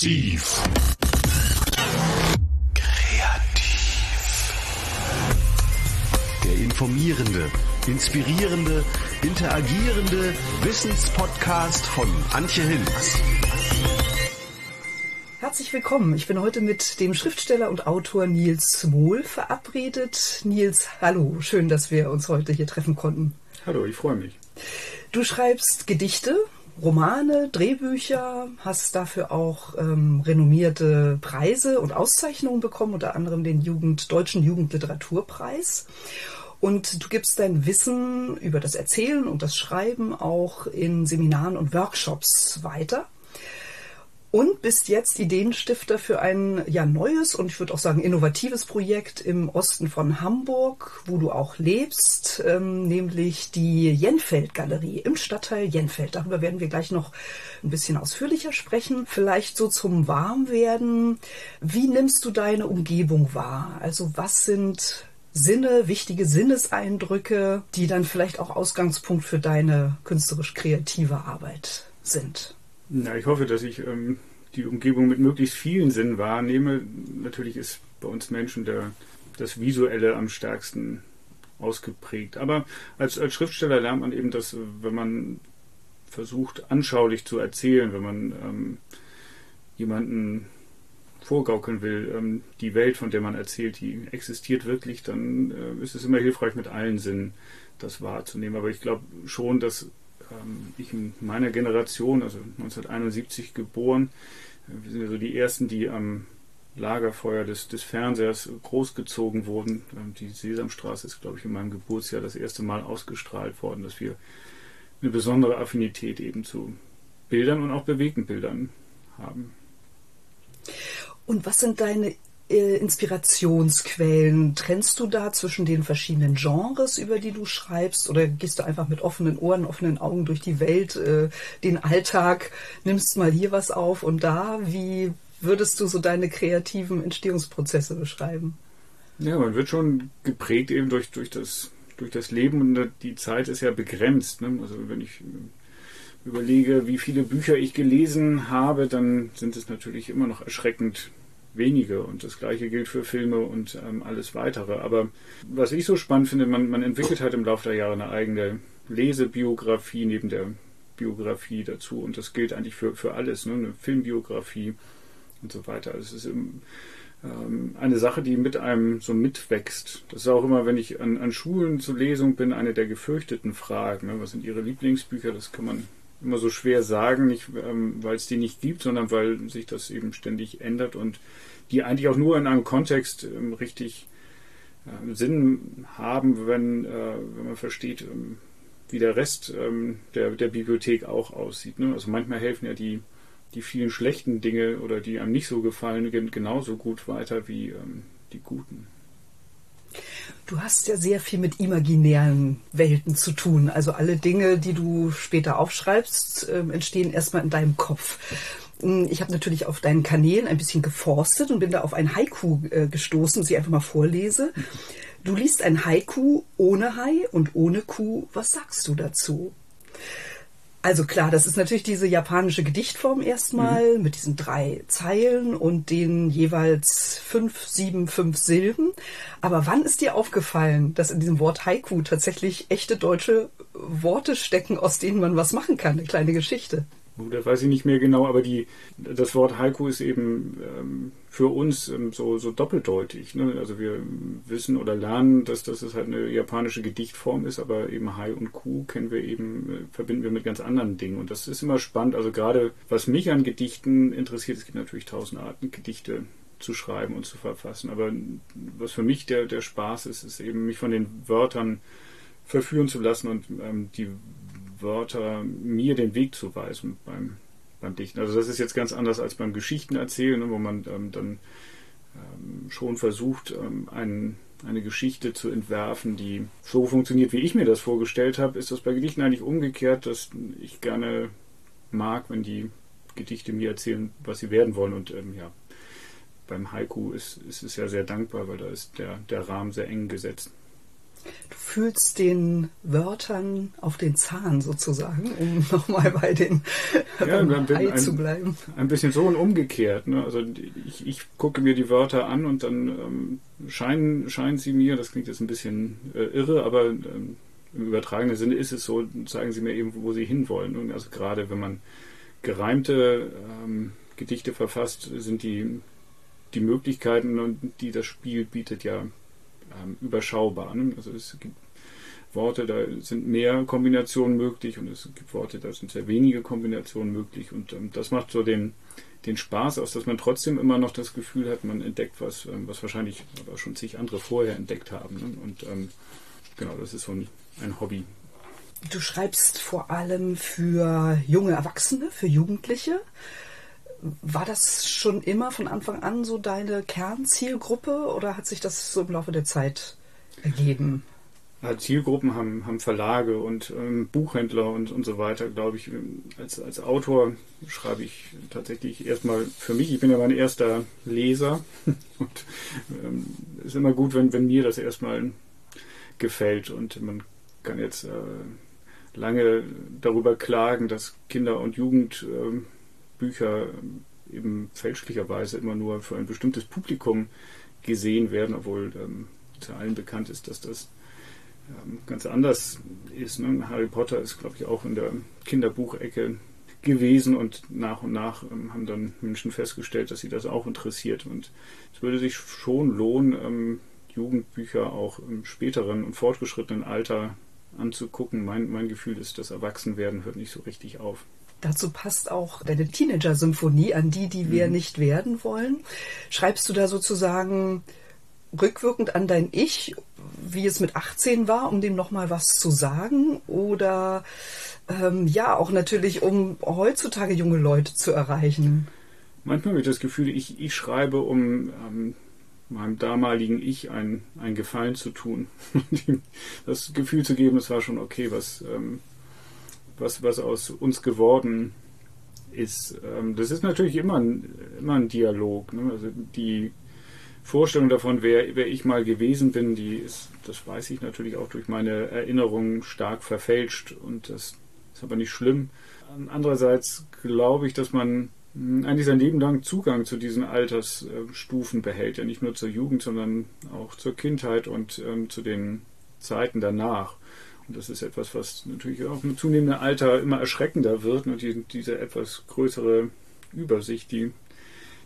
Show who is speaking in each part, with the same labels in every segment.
Speaker 1: Kreativ. Kreativ. Der informierende, inspirierende, interagierende Wissenspodcast von Antje Hinz.
Speaker 2: Herzlich willkommen. Ich bin heute mit dem Schriftsteller und Autor Nils Mohl verabredet. Nils, hallo. Schön, dass wir uns heute hier treffen konnten.
Speaker 3: Hallo, ich freue mich.
Speaker 2: Du schreibst Gedichte, Romane, Drehbücher, hast dafür auch ähm, renommierte Preise und Auszeichnungen bekommen, unter anderem den Jugend, Deutschen Jugendliteraturpreis. Und du gibst dein Wissen über das Erzählen und das Schreiben auch in Seminaren und Workshops weiter und bist jetzt Ideenstifter für ein ja neues und ich würde auch sagen innovatives Projekt im Osten von Hamburg, wo du auch lebst, ähm, nämlich die Jenfeld Galerie im Stadtteil Jenfeld. Darüber werden wir gleich noch ein bisschen ausführlicher sprechen. Vielleicht so zum Warmwerden. Wie nimmst du deine Umgebung wahr? Also was sind Sinne, wichtige Sinneseindrücke, die dann vielleicht auch Ausgangspunkt für deine künstlerisch kreative Arbeit sind?
Speaker 3: Na, ich hoffe, dass ich ähm, die Umgebung mit möglichst vielen Sinnen wahrnehme. Natürlich ist bei uns Menschen der, das Visuelle am stärksten ausgeprägt. Aber als, als Schriftsteller lernt man eben, dass wenn man versucht, anschaulich zu erzählen, wenn man ähm, jemanden vorgaukeln will, ähm, die Welt, von der man erzählt, die existiert wirklich, dann äh, ist es immer hilfreich, mit allen Sinnen das wahrzunehmen. Aber ich glaube schon, dass ich in meiner Generation, also 1971 geboren, äh, wir sind ja so die ersten, die am Lagerfeuer des, des Fernsehers großgezogen wurden. Ähm, die Sesamstraße ist, glaube ich, in meinem Geburtsjahr das erste Mal ausgestrahlt worden, dass wir eine besondere Affinität eben zu Bildern und auch bewegten Bildern haben.
Speaker 2: Und was sind deine äh, Inspirationsquellen? Trennst du da zwischen den verschiedenen Genres, über die du schreibst, oder gehst du einfach mit offenen Ohren, offenen Augen durch die Welt, äh, den Alltag, nimmst mal hier was auf und da? Wie würdest du so deine kreativen Entstehungsprozesse beschreiben?
Speaker 3: Ja, man wird schon geprägt eben durch, durch, das, durch das Leben und die Zeit ist ja begrenzt. Ne? Also wenn ich überlege, wie viele Bücher ich gelesen habe, dann sind es natürlich immer noch erschreckend wenige und das gleiche gilt für Filme und ähm, alles weitere. Aber was ich so spannend finde, man, man entwickelt halt im Laufe der Jahre eine eigene Lesebiografie neben der Biografie dazu und das gilt eigentlich für, für alles, ne? eine Filmbiografie und so weiter. Also es ist im, ähm, eine Sache, die mit einem so mitwächst. Das ist auch immer, wenn ich an, an Schulen zur Lesung bin, eine der gefürchteten Fragen. Ne? Was sind Ihre Lieblingsbücher? Das kann man immer so schwer sagen, nicht ähm, weil es die nicht gibt, sondern weil sich das eben ständig ändert und die eigentlich auch nur in einem Kontext ähm, richtig äh, Sinn haben, wenn, äh, wenn man versteht, ähm, wie der Rest ähm, der, der Bibliothek auch aussieht. Ne? Also manchmal helfen ja die, die vielen schlechten Dinge oder die einem nicht so gefallen genauso gut weiter wie ähm, die guten.
Speaker 2: Du hast ja sehr viel mit imaginären Welten zu tun. Also alle Dinge, die du später aufschreibst, äh, entstehen erstmal in deinem Kopf. Hm, ich habe natürlich auf deinen Kanälen ein bisschen geforstet und bin da auf ein Haiku äh, gestoßen, das ich einfach mal vorlese. Du liest ein Haiku ohne Hai und ohne Kuh. Was sagst du dazu? Also klar, das ist natürlich diese japanische Gedichtform erstmal mhm. mit diesen drei Zeilen und den jeweils fünf, sieben, fünf Silben. Aber wann ist dir aufgefallen, dass in diesem Wort Haiku tatsächlich echte deutsche Worte stecken, aus denen man was machen kann? Eine kleine Geschichte.
Speaker 3: Das weiß ich nicht mehr genau, aber die, das Wort Haiku ist eben ähm, für uns ähm, so, so doppeldeutig. Ne? Also wir wissen oder lernen, dass, dass es halt eine japanische Gedichtform ist, aber eben Hai und Ku kennen wir eben, äh, verbinden wir mit ganz anderen Dingen. Und das ist immer spannend. Also gerade was mich an Gedichten interessiert, es gibt natürlich tausend Arten, Gedichte zu schreiben und zu verfassen. Aber was für mich der, der Spaß ist, ist eben mich von den Wörtern verführen zu lassen und ähm, die Wörter mir den Weg zu weisen beim, beim Dichten. Also das ist jetzt ganz anders als beim Geschichtenerzählen, ne, wo man ähm, dann ähm, schon versucht, ähm, einen, eine Geschichte zu entwerfen, die so funktioniert, wie ich mir das vorgestellt habe. Ist das bei Gedichten eigentlich umgekehrt, dass ich gerne mag, wenn die Gedichte mir erzählen, was sie werden wollen. Und ähm, ja, beim Haiku ist, ist es ja sehr dankbar, weil da ist der, der Rahmen sehr eng gesetzt.
Speaker 2: Du fühlst den Wörtern auf den Zahn sozusagen, um nochmal bei den
Speaker 3: ja,
Speaker 2: beim Ei
Speaker 3: ein,
Speaker 2: zu bleiben.
Speaker 3: Ein bisschen so und umgekehrt. Ne? Also ich, ich gucke mir die Wörter an und dann ähm, scheinen, scheinen sie mir, das klingt jetzt ein bisschen äh, irre, aber ähm, im übertragenen Sinne ist es so, zeigen sie mir eben, wo sie hinwollen. Und also gerade wenn man gereimte ähm, Gedichte verfasst, sind die, die Möglichkeiten, die das Spiel bietet, ja ähm, überschaubar. Ne? Also es gibt Worte, da sind mehr Kombinationen möglich und es gibt Worte, da sind sehr wenige Kombinationen möglich und ähm, das macht so den, den Spaß aus, dass man trotzdem immer noch das Gefühl hat, man entdeckt was, ähm, was wahrscheinlich aber schon zig andere vorher entdeckt haben. Ne? Und ähm, genau, das ist so ein, ein Hobby.
Speaker 2: Du schreibst vor allem für junge Erwachsene, für Jugendliche. War das schon immer von Anfang an so deine Kernzielgruppe oder hat sich das so im Laufe der Zeit ergeben?
Speaker 3: Zielgruppen haben, haben Verlage und ähm, Buchhändler und, und so weiter, glaube ich. Als, als Autor schreibe ich tatsächlich erstmal für mich. Ich bin ja mein erster Leser und ähm, ist immer gut, wenn, wenn mir das erstmal gefällt und man kann jetzt äh, lange darüber klagen, dass Kinder- und Jugendbücher äh, eben fälschlicherweise immer nur für ein bestimmtes Publikum gesehen werden, obwohl ähm, zu allen bekannt ist, dass das ähm, ganz anders ist. Ne? Harry Potter ist, glaube ich, auch in der Kinderbuchecke gewesen und nach und nach ähm, haben dann Menschen festgestellt, dass sie das auch interessiert. Und es würde sich schon lohnen, ähm, Jugendbücher auch im späteren und fortgeschrittenen Alter anzugucken. Mein, mein Gefühl ist, das Erwachsenwerden hört nicht so richtig auf.
Speaker 2: Dazu passt auch deine Teenager-Symphonie an die, die wir mhm. nicht werden wollen. Schreibst du da sozusagen rückwirkend an dein Ich, wie es mit 18 war, um dem nochmal was zu sagen? Oder ähm, ja, auch natürlich, um heutzutage junge Leute zu erreichen?
Speaker 3: Manchmal habe ich das Gefühl, ich, ich schreibe, um ähm, meinem damaligen Ich ein, ein Gefallen zu tun. das Gefühl zu geben, es war schon okay, was, ähm, was, was aus uns geworden ist. Ähm, das ist natürlich immer ein, immer ein Dialog. Ne? Also die Vorstellung davon, wer, wer ich mal gewesen bin, die ist, das weiß ich natürlich auch durch meine Erinnerungen stark verfälscht und das ist aber nicht schlimm. Andererseits glaube ich, dass man hm, eigentlich sein Leben lang Zugang zu diesen Altersstufen behält. Ja nicht nur zur Jugend, sondern auch zur Kindheit und ähm, zu den Zeiten danach. Und das ist etwas, was natürlich auch mit zunehmendem Alter immer erschreckender wird und die, diese etwas größere Übersicht, die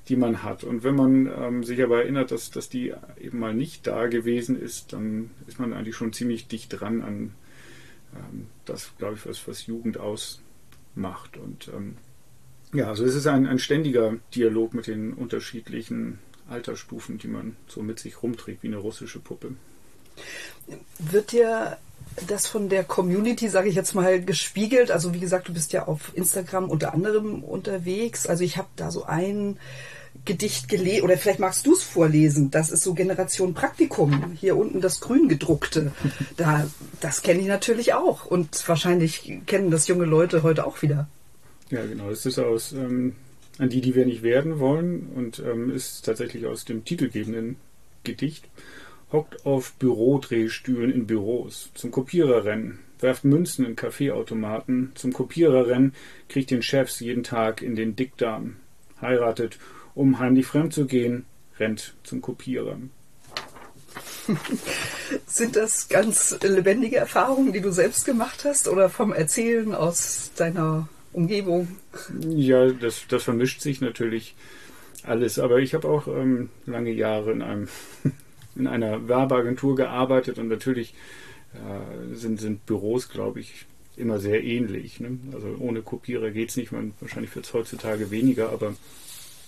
Speaker 3: die man hat. Und wenn man ähm, sich aber erinnert, dass, dass die eben mal nicht da gewesen ist, dann ist man eigentlich schon ziemlich dicht dran an ähm, das, glaube ich, was, was Jugend ausmacht. Und ähm, ja, also es ist ein, ein ständiger Dialog mit den unterschiedlichen Altersstufen, die man so mit sich rumträgt, wie eine russische Puppe.
Speaker 2: Wird dir das von der Community, sage ich jetzt mal, gespiegelt? Also wie gesagt, du bist ja auf Instagram unter anderem unterwegs. Also ich habe da so ein Gedicht gelesen, oder vielleicht magst du es vorlesen. Das ist so Generation Praktikum. Hier unten das grün gedruckte. Da, das kenne ich natürlich auch. Und wahrscheinlich kennen das junge Leute heute auch wieder.
Speaker 3: Ja, genau. Das ist aus ähm, an die, die wir nicht werden wollen und ähm, ist tatsächlich aus dem titelgebenden Gedicht. Hockt auf Bürodrehstühlen in Büros, zum Kopierer rennen, werft Münzen in Kaffeeautomaten, zum Kopierer rennen, kriegt den Chefs jeden Tag in den Dickdarm, heiratet um heimlich fremd zu gehen, rennt zum Kopierer.
Speaker 2: Sind das ganz lebendige Erfahrungen, die du selbst gemacht hast oder vom Erzählen aus deiner Umgebung?
Speaker 3: Ja, das, das vermischt sich natürlich alles. Aber ich habe auch ähm, lange Jahre in, einem, in einer Werbeagentur gearbeitet und natürlich äh, sind, sind Büros, glaube ich, immer sehr ähnlich. Ne? Also ohne Kopierer geht es nicht. Man, wahrscheinlich wird es heutzutage weniger, aber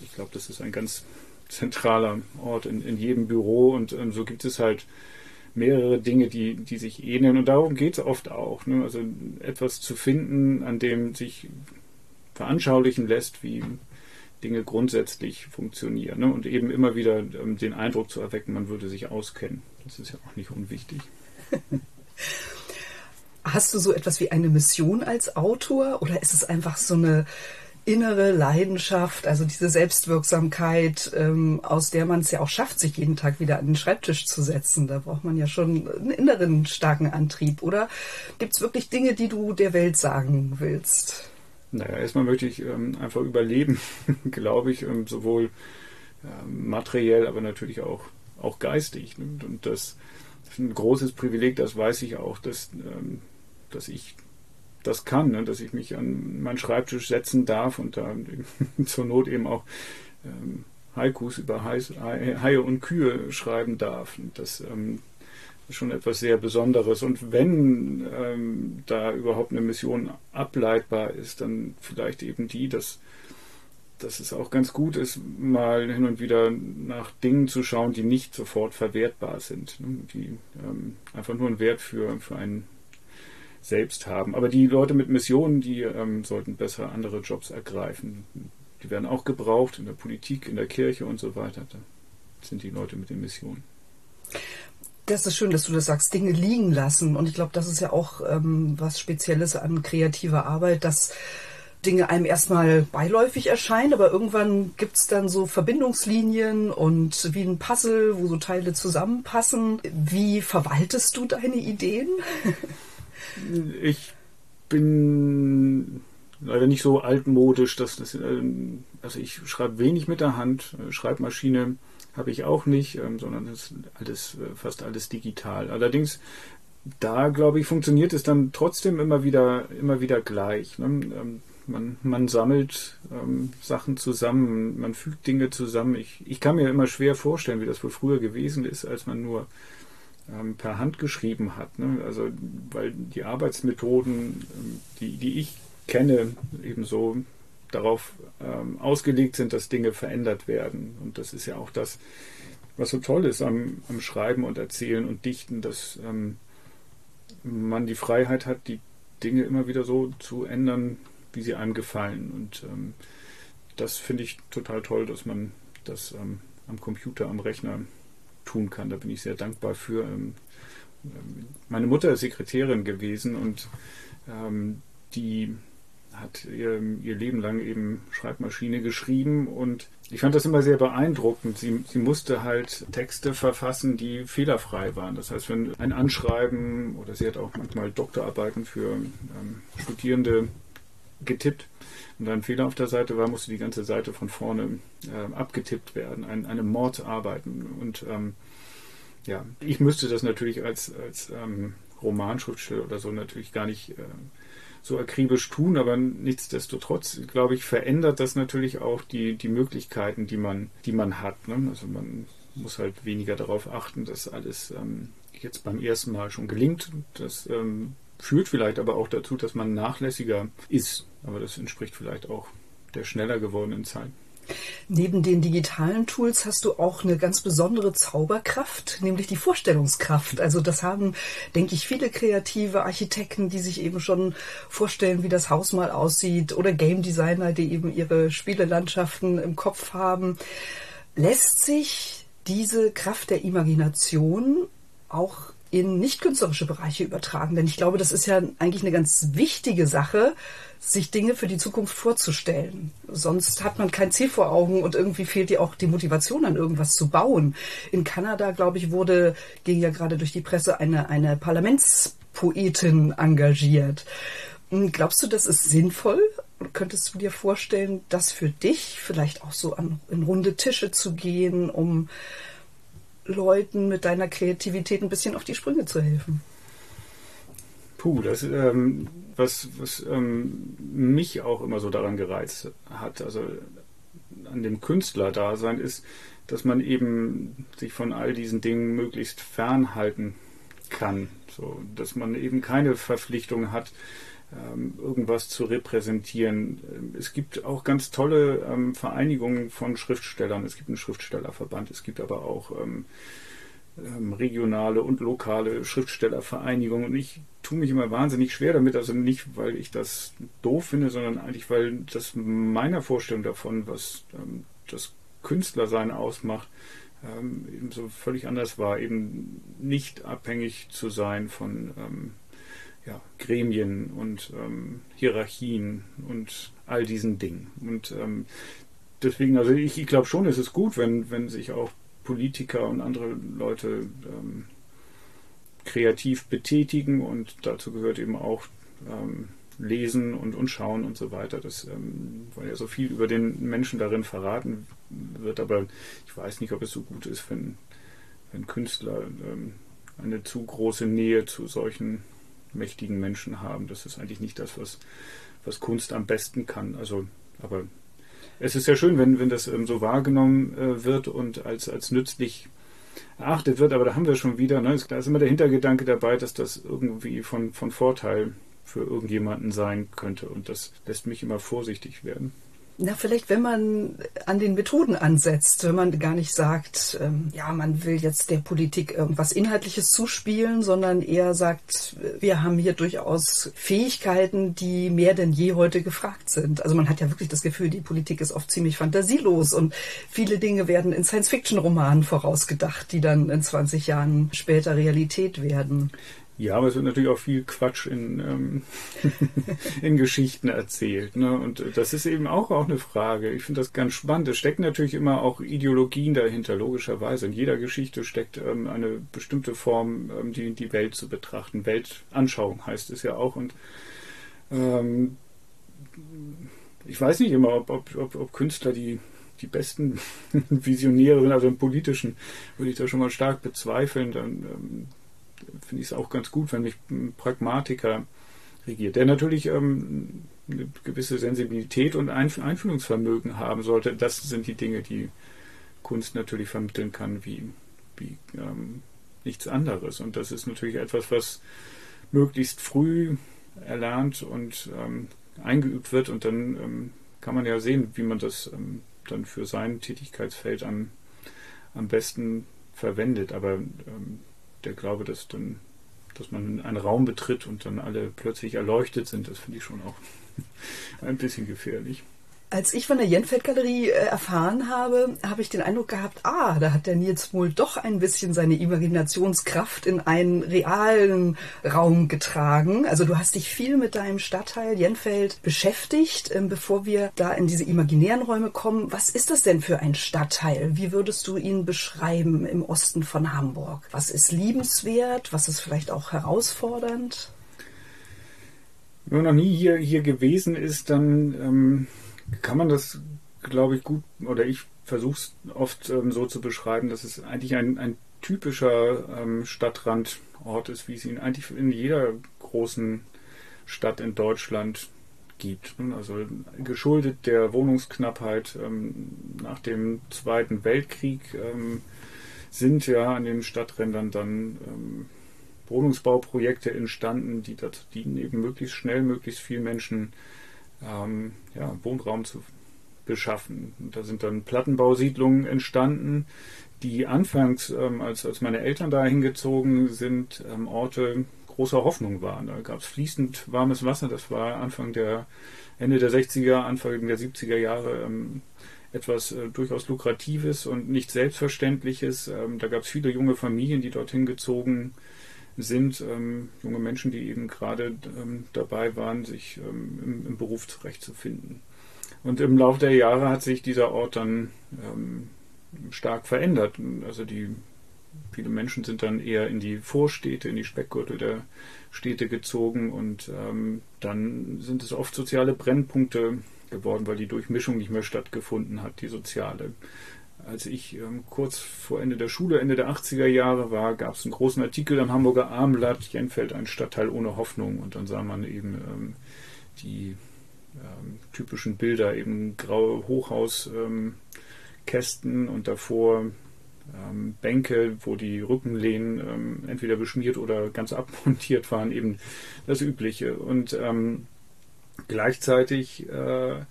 Speaker 3: ich glaube, das ist ein ganz zentraler Ort in, in jedem Büro und ähm, so gibt es halt mehrere Dinge, die, die sich ähneln und darum geht es oft auch. Ne? Also etwas zu finden, an dem sich veranschaulichen lässt, wie Dinge grundsätzlich funktionieren ne? und eben immer wieder ähm, den Eindruck zu erwecken, man würde sich auskennen. Das ist ja auch nicht unwichtig.
Speaker 2: Hast du so etwas wie eine Mission als Autor oder ist es einfach so eine innere Leidenschaft, also diese Selbstwirksamkeit, ähm, aus der man es ja auch schafft, sich jeden Tag wieder an den Schreibtisch zu setzen. Da braucht man ja schon einen inneren starken Antrieb. Oder gibt es wirklich Dinge, die du der Welt sagen willst?
Speaker 3: Naja, erstmal möchte ich ähm, einfach überleben, glaube ich, ähm, sowohl ähm, materiell, aber natürlich auch, auch geistig. Ne? Und das ist ein großes Privileg, das weiß ich auch, dass, ähm, dass ich das kann, ne? dass ich mich an meinen Schreibtisch setzen darf und da zur Not eben auch ähm, Haikus über Haie und Kühe schreiben darf. Und das ähm, schon etwas sehr Besonderes. Und wenn ähm, da überhaupt eine Mission ableitbar ist, dann vielleicht eben die, dass, dass es auch ganz gut ist, mal hin und wieder nach Dingen zu schauen, die nicht sofort verwertbar sind, ne? die ähm, einfach nur einen Wert für, für einen selbst haben. Aber die Leute mit Missionen, die ähm, sollten besser andere Jobs ergreifen. Die werden auch gebraucht in der Politik, in der Kirche und so weiter. Da sind die Leute mit den Missionen.
Speaker 2: Das ist schön, dass du das sagst, Dinge liegen lassen. Und ich glaube, das ist ja auch ähm, was Spezielles an kreativer Arbeit, dass Dinge einem erstmal beiläufig erscheinen, aber irgendwann gibt es dann so Verbindungslinien und wie ein Puzzle, wo so Teile zusammenpassen. Wie verwaltest du deine Ideen?
Speaker 3: Ich bin leider nicht so altmodisch, dass das, äh, also ich schreibe wenig mit der Hand, äh, Schreibmaschine habe ich auch nicht, ähm, sondern das ist alles, äh, fast alles digital. Allerdings, da glaube ich, funktioniert es dann trotzdem immer wieder, immer wieder gleich. Ne? Ähm, man, man sammelt ähm, Sachen zusammen, man fügt Dinge zusammen. Ich, ich kann mir immer schwer vorstellen, wie das wohl früher gewesen ist, als man nur ähm, per Hand geschrieben hat. Ne? Also weil die Arbeitsmethoden, ähm, die, die ich kenne, ebenso darauf ähm, ausgelegt sind, dass Dinge verändert werden. Und das ist ja auch das, was so toll ist am, am Schreiben und Erzählen und Dichten, dass ähm, man die Freiheit hat, die Dinge immer wieder so zu ändern, wie sie einem gefallen. Und ähm, das finde ich total toll, dass man das ähm, am Computer, am Rechner tun kann. Da bin ich sehr dankbar für. Ähm, ähm, meine Mutter ist Sekretärin gewesen und die hat ihr, ihr, Leben lang eben Schreibmaschine geschrieben und ich fand das immer sehr beeindruckend. Sie, sie, musste halt Texte verfassen, die fehlerfrei waren. Das heißt, wenn ein Anschreiben oder sie hat auch manchmal Doktorarbeiten für ähm, Studierende getippt und ein Fehler auf der Seite war, musste die ganze Seite von vorne äh, abgetippt werden, ein, eine Mordarbeit. Und ähm, ja, ich müsste das natürlich als, als ähm, Romanschriftsteller oder so natürlich gar nicht äh, so akribisch tun, aber nichtsdestotrotz, glaube ich, verändert das natürlich auch die, die Möglichkeiten, die man, die man hat. Ne? Also man muss halt weniger darauf achten, dass alles ähm, jetzt beim ersten Mal schon gelingt. Das ähm, führt vielleicht aber auch dazu, dass man nachlässiger ist. Aber das entspricht vielleicht auch der schneller gewordenen Zeit.
Speaker 2: Neben den digitalen Tools hast du auch eine ganz besondere Zauberkraft, nämlich die Vorstellungskraft. Also das haben, denke ich, viele kreative Architekten, die sich eben schon vorstellen, wie das Haus mal aussieht, oder Game Designer, die eben ihre Spielelandschaften im Kopf haben. Lässt sich diese Kraft der Imagination auch in nicht künstlerische Bereiche übertragen. Denn ich glaube, das ist ja eigentlich eine ganz wichtige Sache, sich Dinge für die Zukunft vorzustellen. Sonst hat man kein Ziel vor Augen und irgendwie fehlt dir auch die Motivation, an irgendwas zu bauen. In Kanada, glaube ich, wurde, ging ja gerade durch die Presse, eine, eine Parlamentspoetin engagiert. Hm, glaubst du, das ist sinnvoll? Könntest du dir vorstellen, das für dich vielleicht auch so an, in runde Tische zu gehen, um Leuten mit deiner Kreativität ein bisschen auf die Sprünge zu helfen?
Speaker 3: Puh, das ähm, was, was ähm, mich auch immer so daran gereizt hat, also an dem Künstlerdasein ist, dass man eben sich von all diesen Dingen möglichst fernhalten kann, so dass man eben keine Verpflichtung hat, irgendwas zu repräsentieren. Es gibt auch ganz tolle ähm, Vereinigungen von Schriftstellern. Es gibt einen Schriftstellerverband, es gibt aber auch ähm, ähm, regionale und lokale Schriftstellervereinigungen. Und ich tue mich immer wahnsinnig schwer damit, also nicht, weil ich das doof finde, sondern eigentlich, weil das meiner Vorstellung davon, was ähm, das Künstlersein ausmacht, ähm, eben so völlig anders war, eben nicht abhängig zu sein von ja, Gremien und ähm, Hierarchien und all diesen Dingen. Und ähm, deswegen, also ich, ich glaube schon, es ist gut, wenn, wenn sich auch Politiker und andere Leute ähm, kreativ betätigen und dazu gehört eben auch ähm, Lesen und, und Schauen und so weiter. Das, ähm, weil ja so viel über den Menschen darin verraten wird, aber ich weiß nicht, ob es so gut ist, wenn, wenn Künstler ähm, eine zu große Nähe zu solchen mächtigen Menschen haben. Das ist eigentlich nicht das, was, was Kunst am besten kann. Also, aber es ist ja schön, wenn, wenn das ähm, so wahrgenommen äh, wird und als, als nützlich erachtet wird, aber da haben wir schon wieder, ne, da ist immer der Hintergedanke dabei, dass das irgendwie von, von Vorteil für irgendjemanden sein könnte und das lässt mich immer vorsichtig werden.
Speaker 2: Na, vielleicht, wenn man an den Methoden ansetzt, wenn man gar nicht sagt, ähm, ja, man will jetzt der Politik irgendwas Inhaltliches zuspielen, sondern eher sagt, wir haben hier durchaus Fähigkeiten, die mehr denn je heute gefragt sind. Also man hat ja wirklich das Gefühl, die Politik ist oft ziemlich fantasielos und viele Dinge werden in Science-Fiction-Romanen vorausgedacht, die dann in 20 Jahren später Realität werden.
Speaker 3: Ja, aber es wird natürlich auch viel Quatsch in, ähm, in Geschichten erzählt. Ne? Und das ist eben auch, auch eine Frage. Ich finde das ganz spannend. Es stecken natürlich immer auch Ideologien dahinter, logischerweise. In jeder Geschichte steckt ähm, eine bestimmte Form, ähm, die, die Welt zu betrachten. Weltanschauung heißt es ja auch. Und ähm, ich weiß nicht immer, ob, ob, ob, ob Künstler die die besten Visionäre sind, also im politischen würde ich da schon mal stark bezweifeln. Dann ähm, finde ich es auch ganz gut, wenn mich ein Pragmatiker regiert, der natürlich ähm, eine gewisse Sensibilität und Einfühlungsvermögen haben sollte. Das sind die Dinge, die Kunst natürlich vermitteln kann, wie, wie ähm, nichts anderes. Und das ist natürlich etwas, was möglichst früh erlernt und ähm, eingeübt wird. Und dann ähm, kann man ja sehen, wie man das ähm, dann für sein Tätigkeitsfeld am, am besten verwendet. Aber ähm, der Glaube, dass dann, dass man einen Raum betritt und dann alle plötzlich erleuchtet sind, das finde ich schon auch ein bisschen gefährlich.
Speaker 2: Als ich von der Jenfeld-Galerie äh, erfahren habe, habe ich den Eindruck gehabt, ah, da hat der Nils wohl doch ein bisschen seine Imaginationskraft in einen realen Raum getragen. Also du hast dich viel mit deinem Stadtteil Jenfeld beschäftigt. Ähm, bevor wir da in diese imaginären Räume kommen, was ist das denn für ein Stadtteil? Wie würdest du ihn beschreiben im Osten von Hamburg? Was ist liebenswert? Was ist vielleicht auch herausfordernd?
Speaker 3: Wenn man noch nie hier, hier gewesen ist, dann... Ähm kann man das, glaube ich, gut, oder ich versuche es oft ähm, so zu beschreiben, dass es eigentlich ein, ein typischer ähm, Stadtrandort ist, wie es ihn eigentlich in jeder großen Stadt in Deutschland gibt. Also geschuldet der Wohnungsknappheit ähm, nach dem Zweiten Weltkrieg ähm, sind ja an den Stadträndern dann ähm, Wohnungsbauprojekte entstanden, die dazu dienen, eben möglichst schnell, möglichst viel Menschen ähm, ja, Wohnraum zu beschaffen. Und da sind dann Plattenbausiedlungen entstanden, die anfangs, ähm, als, als meine Eltern da hingezogen sind, ähm, Orte großer Hoffnung waren. Da gab es fließend warmes Wasser. Das war Anfang der Ende der 60er, Anfang der 70er Jahre ähm, etwas äh, durchaus Lukratives und nicht Selbstverständliches. Ähm, da gab es viele junge Familien, die dorthin gezogen sind ähm, junge Menschen, die eben gerade ähm, dabei waren, sich ähm, im, im, Beruf zurechtzufinden. Und im Laufe der Jahre hat sich dieser Ort dann ähm, stark verändert. Also die viele Menschen sind dann eher in die Vorstädte, in die Speckgürtel der Städte gezogen und ähm, dann sind es oft soziale Brennpunkte geworden, weil die Durchmischung nicht mehr stattgefunden hat, die soziale als ich ähm, kurz vor Ende der Schule, Ende der 80er Jahre war, gab es einen großen Artikel am Hamburger Armblatt, Jenfeld, ein Stadtteil ohne Hoffnung. Und dann sah man eben ähm, die ähm, typischen Bilder, eben graue Hochhauskästen ähm, und davor ähm, Bänke, wo die Rückenlehnen ähm, entweder beschmiert oder ganz abmontiert waren, eben das Übliche. Und gleichzeitig äh,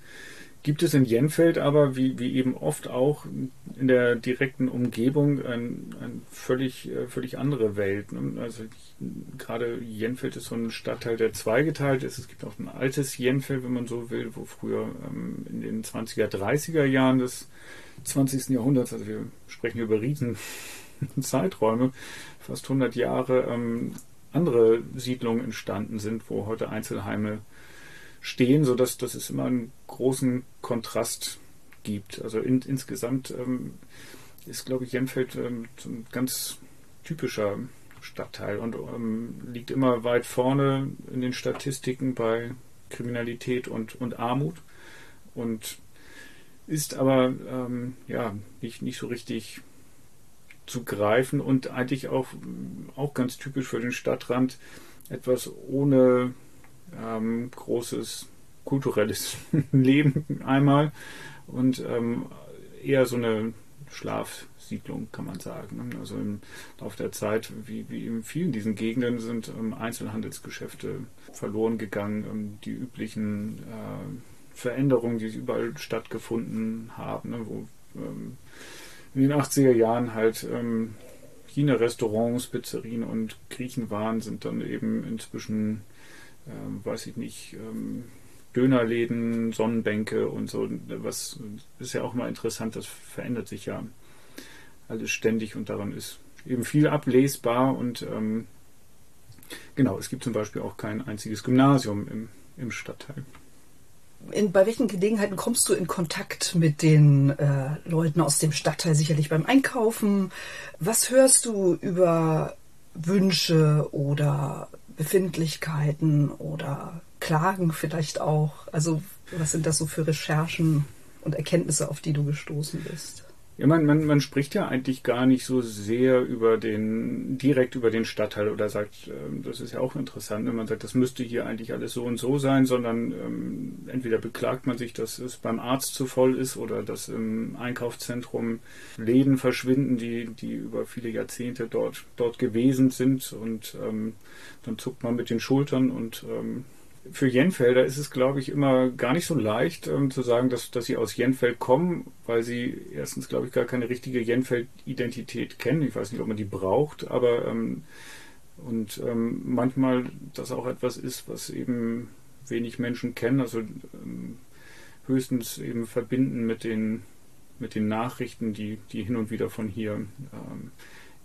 Speaker 3: gibt es in Jenfeld aber, wie, wie eben oft auch in der direkten Umgebung, ein, ein völlig, äh, völlig andere Welt. Ne? Also gerade Jenfeld ist so ein Stadtteil, der zweigeteilt ist. Es gibt auch ein altes Jenfeld, wenn man so will, wo früher ähm, in den 20er, 30er Jahren des 20. Jahrhunderts, also wir sprechen über riesen Zeiträume, fast 100 Jahre, ähm, andere Siedlungen entstanden sind, wo heute Einzelheime stehen, sodass dass es immer einen großen Kontrast gibt. Also in, insgesamt ähm, ist, glaube ich, Jenfeld ähm, ein ganz typischer Stadtteil und ähm, liegt immer weit vorne in den Statistiken bei Kriminalität und, und Armut und ist aber ähm, ja nicht, nicht so richtig zu greifen und eigentlich auch, auch ganz typisch für den Stadtrand etwas ohne ähm, großes kulturelles Leben einmal und ähm, eher so eine Schlafsiedlung, kann man sagen. Ne? Also im Laufe der Zeit, wie, wie in vielen diesen Gegenden, sind ähm, Einzelhandelsgeschäfte verloren gegangen, ähm, die üblichen äh, Veränderungen, die überall stattgefunden haben, ne? wo ähm, in den 80er Jahren halt ähm, China-Restaurants, Pizzerien und Griechen waren, sind dann eben inzwischen, ähm, weiß ich nicht, ähm, Dönerläden, Sonnenbänke und so. Was ist ja auch mal interessant, das verändert sich ja alles ständig und daran ist eben viel ablesbar und ähm, genau, es gibt zum Beispiel auch kein einziges Gymnasium im, im Stadtteil
Speaker 2: in, bei welchen Gelegenheiten kommst du in Kontakt mit den äh, Leuten aus dem Stadtteil? Sicherlich beim Einkaufen. Was hörst du über Wünsche oder Befindlichkeiten oder Klagen vielleicht auch? Also was sind das so für Recherchen und Erkenntnisse, auf die du gestoßen bist?
Speaker 3: Ja, man, man, man spricht ja eigentlich gar nicht so sehr über den, direkt über den Stadtteil oder sagt, ähm, das ist ja auch interessant, wenn man sagt, das müsste hier eigentlich alles so und so sein, sondern ähm, entweder beklagt man sich, dass es beim Arzt zu voll ist oder dass im Einkaufszentrum Läden verschwinden, die, die über viele Jahrzehnte dort, dort gewesen sind und ähm, dann zuckt man mit den Schultern und ähm, für Jenfelder ist es, glaube ich, immer gar nicht so leicht ähm, zu sagen, dass, dass sie aus Jenfeld kommen, weil sie erstens, glaube ich, gar keine richtige Jenfeld-Identität kennen. Ich weiß nicht, ob man die braucht, aber ähm, und ähm, manchmal das auch etwas ist, was eben wenig Menschen kennen, also ähm, höchstens eben verbinden mit den, mit den Nachrichten, die, die hin und wieder von hier ähm,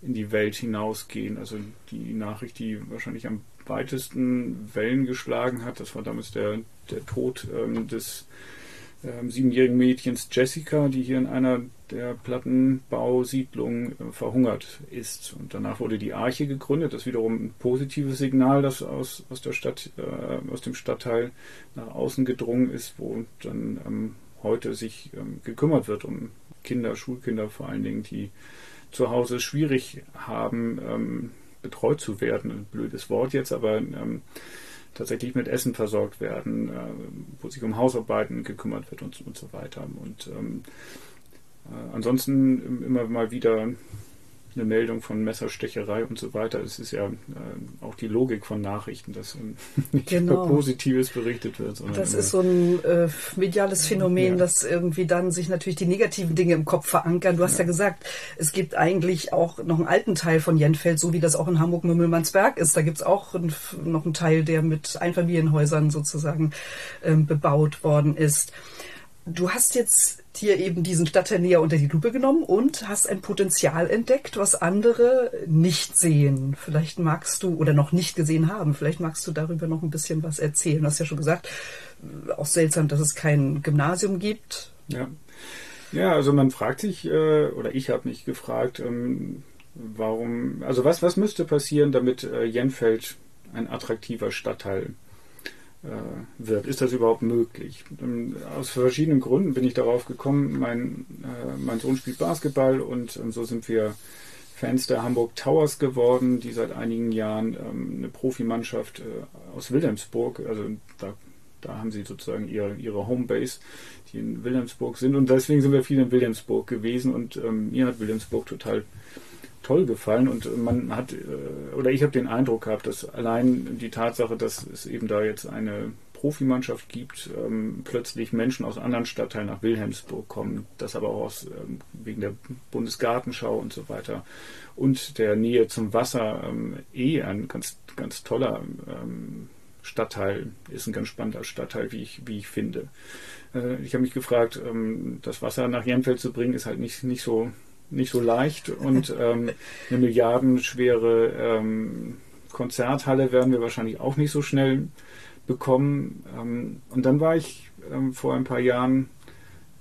Speaker 3: in die Welt hinausgehen. Also die Nachricht, die wahrscheinlich am weitesten Wellen geschlagen hat. Das war damals der, der Tod ähm, des ähm, siebenjährigen Mädchens Jessica, die hier in einer der Plattenbausiedlungen äh, verhungert ist. Und danach wurde die Arche gegründet. Das ist wiederum ein positives Signal, das aus, aus der Stadt, äh, aus dem Stadtteil nach außen gedrungen ist, wo dann ähm, heute sich ähm, gekümmert wird um Kinder, Schulkinder vor allen Dingen, die zu Hause schwierig haben, ähm, betreut zu werden. Ein blödes Wort jetzt, aber ähm, tatsächlich mit Essen versorgt werden, äh, wo sich um Hausarbeiten gekümmert wird und, und so weiter. Und ähm, äh, ansonsten immer mal wieder eine Meldung von Messerstecherei und so weiter. Es ist ja äh, auch die Logik von Nachrichten, dass nicht genau. über Positives berichtet wird.
Speaker 2: das ist so ein äh, mediales Phänomen, ja. dass irgendwie dann sich natürlich die negativen Dinge im Kopf verankern. Du hast ja. ja gesagt, es gibt eigentlich auch noch einen alten Teil von Jenfeld, so wie das auch in Hamburg-Mümmelmannsberg ist. Da gibt es auch ein, noch einen Teil, der mit Einfamilienhäusern sozusagen ähm, bebaut worden ist. Du hast jetzt dir eben diesen Stadtteil näher unter die Lupe genommen und hast ein Potenzial entdeckt, was andere nicht sehen. Vielleicht magst du oder noch nicht gesehen haben. Vielleicht magst du darüber noch ein bisschen was erzählen. Du hast ja schon gesagt, auch seltsam, dass es kein Gymnasium gibt.
Speaker 3: Ja, ja also man fragt sich, äh, oder ich habe mich gefragt, ähm, warum, also was, was müsste passieren, damit äh, Jenfeld ein attraktiver Stadtteil äh, wird. Ist das überhaupt möglich? Ähm, aus verschiedenen Gründen bin ich darauf gekommen. Mein, äh, mein Sohn spielt Basketball und ähm, so sind wir Fans der Hamburg Towers geworden, die seit einigen Jahren ähm, eine Profimannschaft äh, aus Wilhelmsburg, also da, da haben sie sozusagen ihre, ihre Homebase, die in Wilhelmsburg sind und deswegen sind wir viel in Wilhelmsburg gewesen und ähm, mir hat Wilhelmsburg total toll gefallen und man hat, äh, oder ich habe den Eindruck gehabt, dass allein die Tatsache, dass es eben da jetzt eine Profimannschaft gibt, ähm, plötzlich Menschen aus anderen Stadtteilen nach Wilhelmsburg kommen, das aber auch aus, ähm, wegen der Bundesgartenschau und so weiter und der Nähe zum Wasser ähm, eh ein ganz, ganz toller ähm, Stadtteil ist, ein ganz spannender Stadtteil, wie ich, wie ich finde. Äh, ich habe mich gefragt, ähm, das Wasser nach Jenfeld zu bringen, ist halt nicht, nicht so nicht so leicht und ähm, eine milliardenschwere ähm, Konzerthalle werden wir wahrscheinlich auch nicht so schnell bekommen. Ähm, und dann war ich ähm, vor ein paar Jahren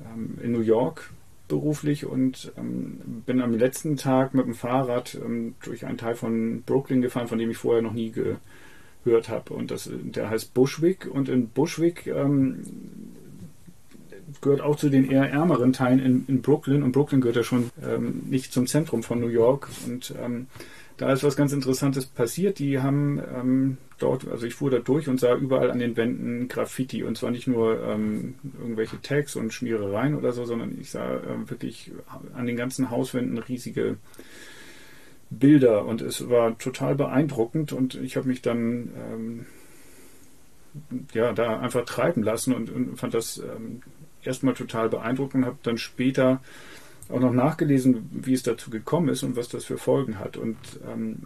Speaker 3: ähm, in New York beruflich und ähm, bin am letzten Tag mit dem Fahrrad durch einen Teil von Brooklyn gefahren, von dem ich vorher noch nie gehört habe. Und das, der heißt Bushwick. Und in Bushwick gehört auch zu den eher ärmeren Teilen in, in Brooklyn. Und Brooklyn gehört ja schon ähm, nicht zum Zentrum von New York. Und ähm, da ist was ganz Interessantes passiert. Die haben ähm, dort, also ich fuhr da durch und sah überall an den Wänden Graffiti. Und zwar nicht nur ähm, irgendwelche Tags und Schmierereien oder so, sondern ich sah äh, wirklich an den ganzen Hauswänden riesige Bilder. Und es war total beeindruckend. Und ich habe mich dann ähm, ja da einfach treiben lassen und, und fand das ähm, erstmal total beeindruckend. Habe dann später auch noch nachgelesen, wie es dazu gekommen ist und was das für Folgen hat. Und ähm,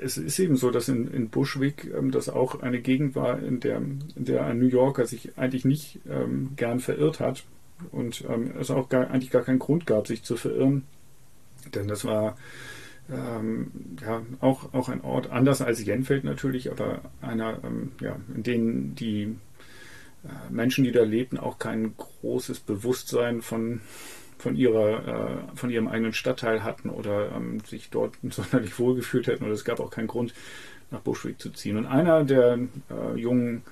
Speaker 3: es ist eben so, dass in, in Bushwick ähm, das auch eine Gegend war, in der, in der ein New Yorker sich eigentlich nicht ähm, gern verirrt hat und ähm, es auch gar, eigentlich gar keinen Grund gab, sich zu verirren. Denn das war ähm, ja auch, auch ein Ort, anders als Jenfeld natürlich, aber einer, ähm, ja, in dem die Menschen, die da lebten, auch kein großes Bewusstsein von von ihrer, äh, von ihrem eigenen Stadtteil hatten oder ähm, sich dort sonderlich wohlgefühlt hätten oder es gab auch keinen Grund, nach Bushwick zu ziehen. Und einer der äh, jungen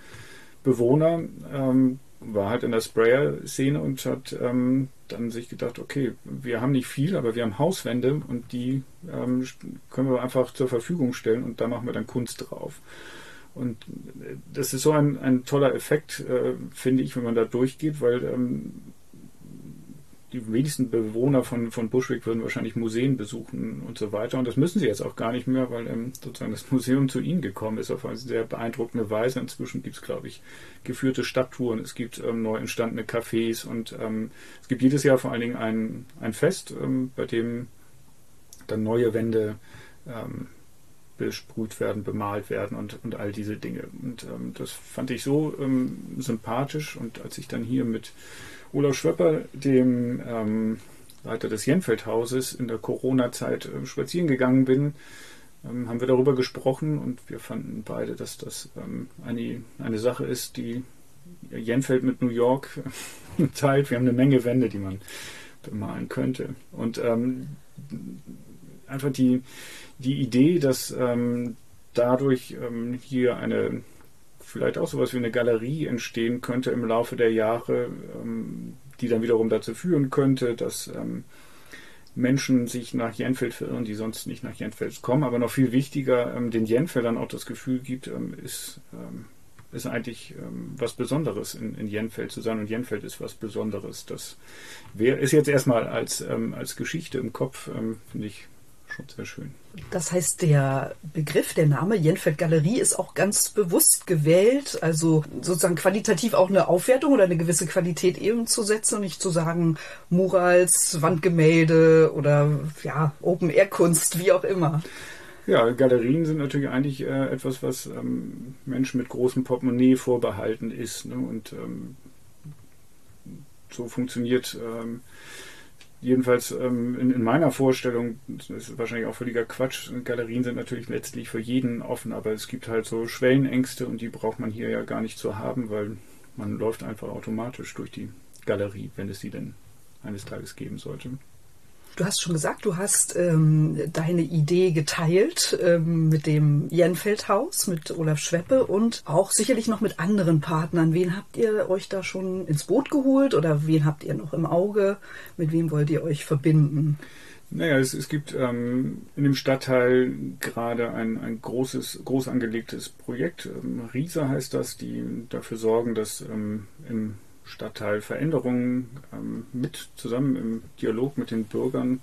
Speaker 3: Bewohner ähm, war halt in der Sprayer-Szene und hat ähm, dann sich gedacht, okay, wir haben nicht viel, aber wir haben Hauswände und die ähm, können wir einfach zur Verfügung stellen und da machen wir dann Kunst drauf. Und äh, das ist so ein, ein toller Effekt, äh, finde ich, wenn man da durchgeht, weil ähm, die wenigsten Bewohner von, von Bushwick würden wahrscheinlich Museen besuchen und so weiter. Und das müssen sie jetzt auch gar nicht mehr, weil ähm, sozusagen das Museum zu ihnen gekommen ist auf eine sehr beeindruckende Weise. Inzwischen gibt es, glaube ich, geführte Stadttouren, es gibt ähm, neu entstandene Cafés und ähm, es gibt jedes Jahr vor allen Dingen ein, ein Fest, ähm, bei dem dann neue Wände ähm, besprüht werden, bemalt werden und, und all diese Dinge. Und ähm, das fand ich so sympathisch und als ich dann hier mit Olaf Schwepper, dem ähm, Leiter des Jenfeldhauses, in der Corona-Zeit äh, spazieren gegangen bin, ähm, haben wir darüber gesprochen und wir fanden beide, dass das ähm, eine, eine Sache ist, die Jenfeld mit New York teilt. Wir haben eine Menge Wände, die man bemalen könnte. Und ähm, einfach die, die Idee, dass ähm, dadurch ähm, hier eine vielleicht auch sowas wie eine Galerie entstehen könnte im Laufe der Jahre, ähm, die dann wiederum dazu führen könnte, dass ähm, Menschen sich nach Jenfeld verirren, die sonst nicht nach Jenfeld kommen. Aber noch viel wichtiger, ähm, den Jenfeldern auch das Gefühl gibt, ähm, ist, ähm, ist eigentlich ähm, was Besonderes in, in Jenfeld zu sein. Und Jenfeld ist was Besonderes. Das wär, ist jetzt erstmal als, als Geschichte im Kopf, finde ich, schon sehr schön.
Speaker 2: Das heißt, der Begriff, der Name Jenfeld Galerie ist auch ganz bewusst gewählt, also sozusagen qualitativ auch eine Aufwertung oder eine gewisse Qualität eben zu setzen und nicht zu sagen Murals, Wandgemälde oder ja, Open-Air-Kunst, wie auch immer.
Speaker 3: Ja, Galerien sind natürlich eigentlich äh, etwas, was ähm, Menschen mit großem Portemonnaie vorbehalten ist. Ne? Und ähm, so funktioniert ähm, jedenfalls ähm, in, in, meiner Vorstellung, das ist wahrscheinlich auch völliger Quatsch, Galerien sind natürlich letztlich für jeden offen, aber es gibt halt so Schwellenängste und die braucht man hier ja gar nicht zu haben, weil man läuft einfach automatisch durch die Galerie, wenn es sie denn eines Tages geben sollte.
Speaker 2: Du hast schon gesagt, du hast ähm, deine Idee geteilt ähm, mit dem Jenfeldhaus, mit Olaf Schweppe und auch sicherlich noch mit anderen Partnern. Wen habt ihr euch da schon ins Boot geholt oder wen habt ihr noch im Auge? Mit wem wollt ihr euch verbinden?
Speaker 3: Naja, es, es gibt ähm, in dem Stadtteil gerade ein, ein großes, groß angelegtes Projekt. Ähm, RISA heißt das, die dafür sorgen, dass ähm, im Stadtteil Veränderungen ähm, mit zusammen im Dialog mit den Bürgern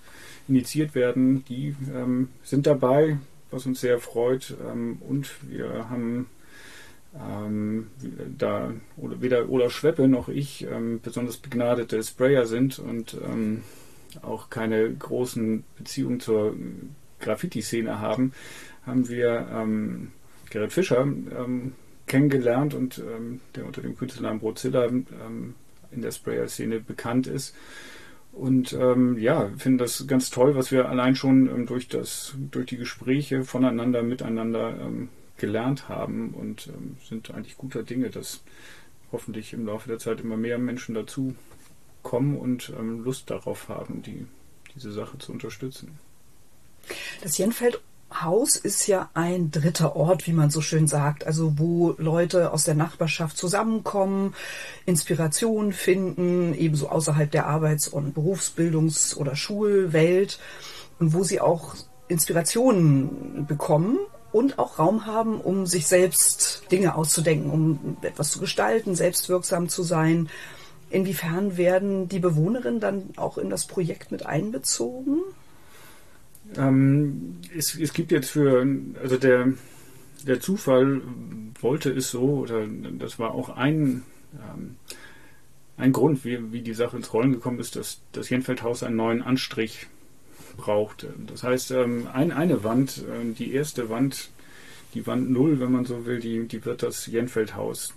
Speaker 3: initiiert werden. Die ähm, sind dabei, was uns sehr freut. Ähm, und wir haben ähm, da weder Olaf Schweppe noch ich ähm, besonders begnadete Sprayer sind und ähm, auch keine großen Beziehungen zur Graffiti-Szene haben, haben wir Gerrit Fischer kennengelernt und ähm, der unter dem Künstlernamen Brozilla ähm, in der Sprayer-Szene bekannt ist. Und ähm, ja, finde das ganz toll, was wir allein schon ähm, durch das, durch die Gespräche voneinander, miteinander ähm, gelernt haben und ähm, sind eigentlich guter Dinge, dass hoffentlich im Laufe der Zeit immer mehr Menschen dazu kommen und Lust darauf haben, die, diese Sache zu unterstützen.
Speaker 2: Das Jenfeld Haus ist ja ein dritter Ort, wie man so schön sagt, also wo Leute aus der Nachbarschaft zusammenkommen, Inspiration finden, ebenso außerhalb der Arbeits- und Berufsbildungs- oder Schulwelt und wo sie auch Inspirationen bekommen und auch Raum haben, um sich selbst Dinge auszudenken, um etwas zu gestalten, selbstwirksam zu sein. Inwiefern werden die Bewohnerinnen dann auch in das Projekt mit einbezogen?
Speaker 3: Ähm, es, es gibt jetzt für, also der, der Zufall wollte es so, oder das war auch ein, ähm, ein Grund, wie, wie die Sache ins Rollen gekommen ist, dass das Jenfeldhaus einen neuen Anstrich brauchte. Das heißt, ähm, ein, eine Wand, äh, die erste Wand, die Wand Null, wenn man so will, die, die wird das Jenfeldhaus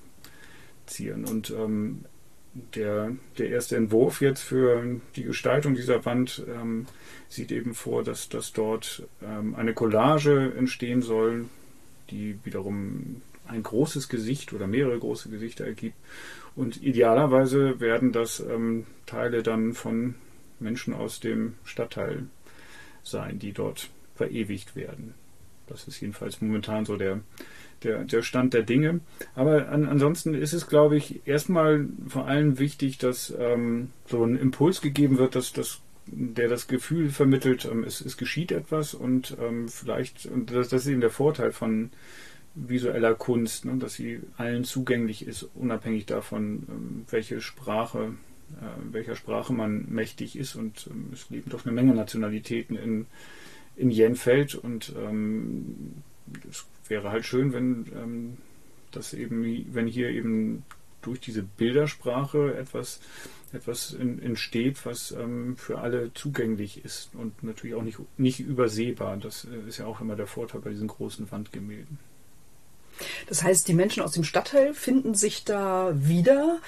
Speaker 3: zieren. Und ähm, der, der erste Entwurf jetzt für die Gestaltung dieser Wand ähm, sieht eben vor, dass, dass dort ähm, eine Collage entstehen soll, die wiederum ein großes Gesicht oder mehrere große Gesichter ergibt. Und idealerweise werden das ähm, Teile dann von Menschen aus dem Stadtteil sein, die dort verewigt werden. Das ist jedenfalls momentan so der, der, der Stand der Dinge. Aber an, ansonsten ist es, glaube ich, erstmal vor allem wichtig, dass ähm, so ein Impuls gegeben wird, dass, dass der das Gefühl vermittelt, ähm, es, es geschieht etwas und ähm, vielleicht, und das, das ist eben der Vorteil von visueller Kunst, ne, dass sie allen zugänglich ist, unabhängig davon, ähm, welche Sprache, äh, welcher Sprache man mächtig ist. Und ähm, es leben doch eine Menge Nationalitäten in, in Jenfeld und ähm, wäre halt schön, wenn ähm, das eben, wenn hier eben durch diese Bildersprache etwas, etwas entsteht, was ähm, für alle zugänglich ist und natürlich auch nicht, nicht übersehbar. Das äh, ist ja auch immer der Vorteil bei diesen großen Wandgemälden.
Speaker 2: Das heißt, die Menschen aus dem Stadtteil finden sich da wieder,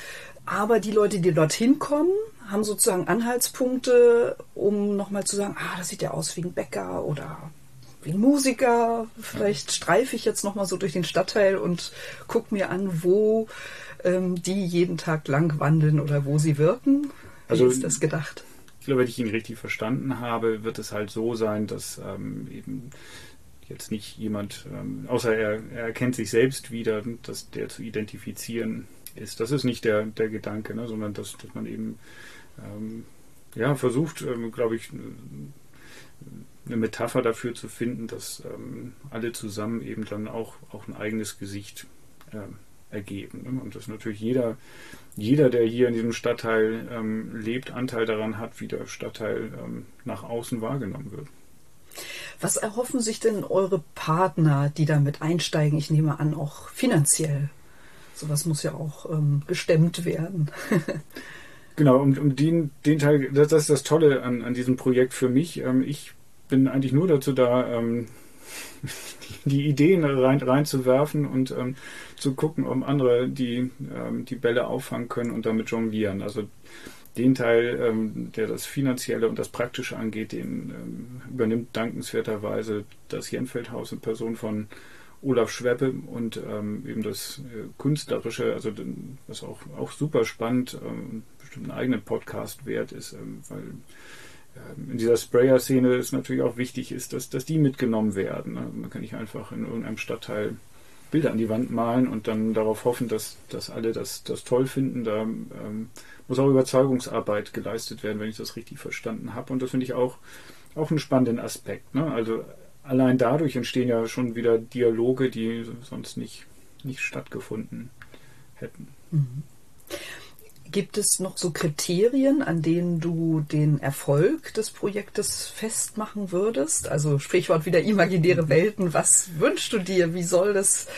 Speaker 2: aber die Leute, die dorthin kommen, haben sozusagen Anhaltspunkte, um nochmal zu sagen, ah, das sieht ja aus wie ein Bäcker oder wie ein Musiker. Vielleicht streife ich jetzt nochmal so durch den Stadtteil und gucke mir an, wo ähm, die jeden Tag lang wandeln oder wo sie wirken. Wie also, ist das gedacht?
Speaker 3: Ich glaube, wenn ich ihn richtig verstanden habe, wird es halt so sein, dass ähm, eben jetzt nicht jemand, ähm, außer er, er erkennt sich selbst wieder, dass der zu identifizieren ist. Das ist nicht der, der Gedanke, ne, sondern dass, dass man eben ähm, ja, versucht, ähm, glaube ich, eine Metapher dafür zu finden, dass ähm, alle zusammen eben dann auch, auch ein eigenes Gesicht ähm, ergeben. Ne? Und dass natürlich jeder, jeder, der hier in diesem Stadtteil ähm, lebt, Anteil daran hat, wie der Stadtteil ähm, nach außen wahrgenommen wird.
Speaker 2: Was erhoffen sich denn eure Partner, die damit einsteigen? Ich nehme an, auch finanziell. Sowas muss ja auch ähm, gestemmt werden.
Speaker 3: genau, und um den, den Teil, das, das, ist das Tolle an, an diesem Projekt für mich. Ähm, ich bin eigentlich nur dazu da, ähm, die Ideen rein, reinzuwerfen und ähm, zu gucken, ob andere die, ähm, die Bälle auffangen können und damit jonglieren. Also den Teil, ähm, der das Finanzielle und das Praktische angeht, den ähm, übernimmt dankenswerterweise das Jenfeldhaus in Person von Olaf Schweppe und ähm, eben das äh, Künstlerische, also was auch, auch super spannend und bestimmt einen eigenen Podcast wert ist, weil ähm, in dieser Sprayer-Szene ist natürlich auch wichtig ist, dass, dass die mitgenommen werden. Ne? Man kann nicht einfach in irgendeinem Stadtteil Bilder an die Wand malen und dann darauf hoffen, dass, dass alle das, das toll finden. Da ähm, muss auch Überzeugungsarbeit geleistet werden, wenn ich das richtig verstanden habe. Und das finde ich auch, auch einen spannenden Aspekt. Ne? Also allein dadurch entstehen ja schon wieder Dialoge, die sonst nicht, nicht stattgefunden hätten. Mhm.
Speaker 2: Gibt es noch so Kriterien, an denen du den Erfolg des Projektes festmachen würdest? Also Sprichwort wieder imaginäre Welten. Was wünschst du dir? Wie soll das,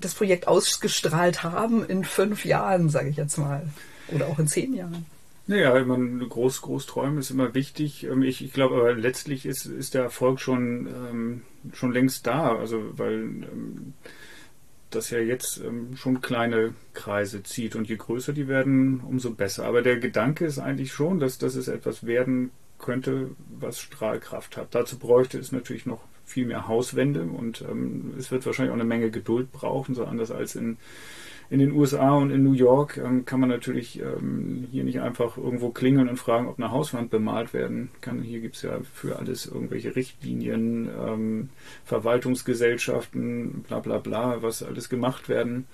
Speaker 2: das Projekt ausgestrahlt haben in fünf Jahren, sage ich jetzt mal? Oder auch in zehn Jahren?
Speaker 3: Naja, man, groß, groß träumen ist immer wichtig. Ähm, ich, ich glaube aber letztlich ist, ist der Erfolg schon, ähm, schon längst da. Also, weil ähm, das ja jetzt ähm, schon kleine Kreise zieht. Und je größer die werden, umso besser. Aber der Gedanke ist eigentlich schon, dass, dass es etwas werden könnte, was Strahlkraft hat. Dazu bräuchte es natürlich noch viel mehr Hauswände und ähm, es wird wahrscheinlich auch eine Menge Geduld brauchen, so anders als in in den USA und in New York ähm, kann man natürlich ähm, hier nicht einfach irgendwo klingeln und fragen, ob eine Hauswand bemalt werden kann. Hier gibt es ja für alles irgendwelche Richtlinien, ähm, Verwaltungsgesellschaften, bla bla bla, was alles gemacht werden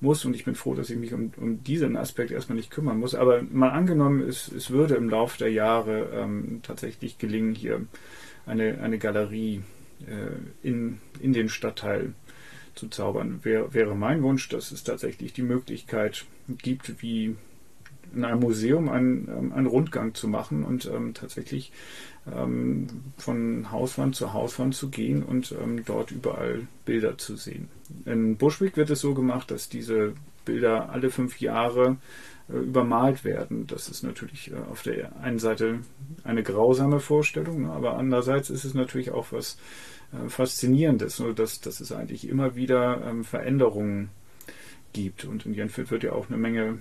Speaker 3: muss. Und ich bin froh, dass ich mich um, um diesen Aspekt erstmal nicht kümmern muss. Aber mal angenommen, es, es würde im Laufe der Jahre ähm, tatsächlich gelingen, hier eine, eine Galerie äh, in, in den Stadtteil zu zaubern. Wär, wäre mein Wunsch, dass es tatsächlich die Möglichkeit gibt, wie in einem Museum einen, ähm, einen Rundgang zu machen und ähm, tatsächlich ähm, von Hauswand zu Hauswand zu gehen und ähm, dort überall Bilder zu sehen. In Bushwick wird es so gemacht, dass diese Bilder alle fünf Jahre äh, übermalt werden. Das ist natürlich äh, auf der einen Seite eine grausame Vorstellung, aber andererseits ist es natürlich auch was äh, Faszinierendes, nur dass, dass es eigentlich immer wieder ähm, Veränderungen gibt. Und in Jenfeld wird ja auch eine Menge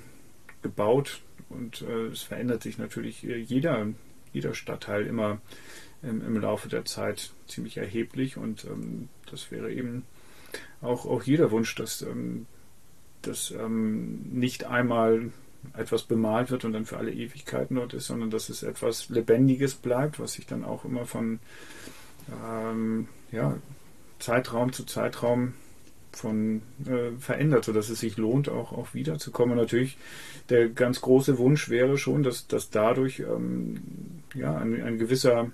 Speaker 3: gebaut und äh, es verändert sich natürlich äh, jeder, jeder Stadtteil immer im, im Laufe der Zeit ziemlich erheblich und ähm, das wäre eben auch, auch jeder Wunsch, dass, ähm, dass ähm, nicht einmal etwas bemalt wird und dann für alle Ewigkeiten dort ist, sondern dass es etwas Lebendiges bleibt, was sich dann auch immer von ähm, ja, Zeitraum zu Zeitraum von äh, verändert, sodass es sich lohnt, auch, auch wiederzukommen. natürlich der ganz große Wunsch wäre schon, dass, dass dadurch ähm, ja, ein, ein gewisser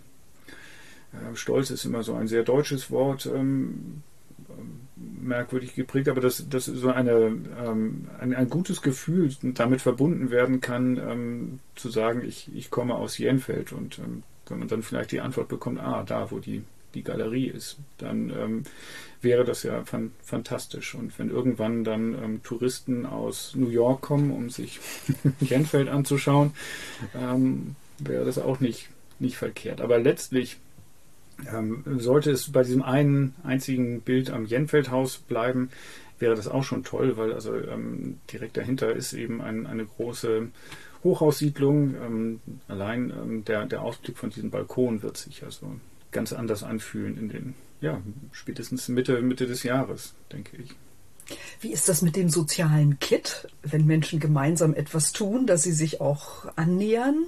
Speaker 3: äh, Stolz ist immer so ein sehr deutsches Wort, ähm, merkwürdig geprägt, aber dass, dass so eine, ähm, ein, ein, gutes Gefühl damit verbunden werden kann, ähm, zu sagen, ich, ich komme aus Jenfeld und ähm, wenn man dann vielleicht die Antwort bekommt, ah, da, wo die die Galerie ist, dann ähm, wäre das ja fan fantastisch. Und wenn irgendwann dann ähm, Touristen aus New York kommen, um sich Jenfeld anzuschauen, ähm, wäre das auch nicht, nicht verkehrt. Aber letztlich ähm, sollte es bei diesem einen einzigen Bild am Jenfeldhaus bleiben, wäre das auch schon toll, weil also ähm, direkt dahinter ist eben ein, eine große Hochhaussiedlung. Ähm, allein der, der Ausblick von diesem Balkon wird sich also ganz anders anfühlen in den, ja, spätestens Mitte, Mitte des Jahres, denke ich.
Speaker 2: Wie ist das mit dem sozialen Kit, wenn Menschen gemeinsam etwas tun, dass sie sich auch annähern?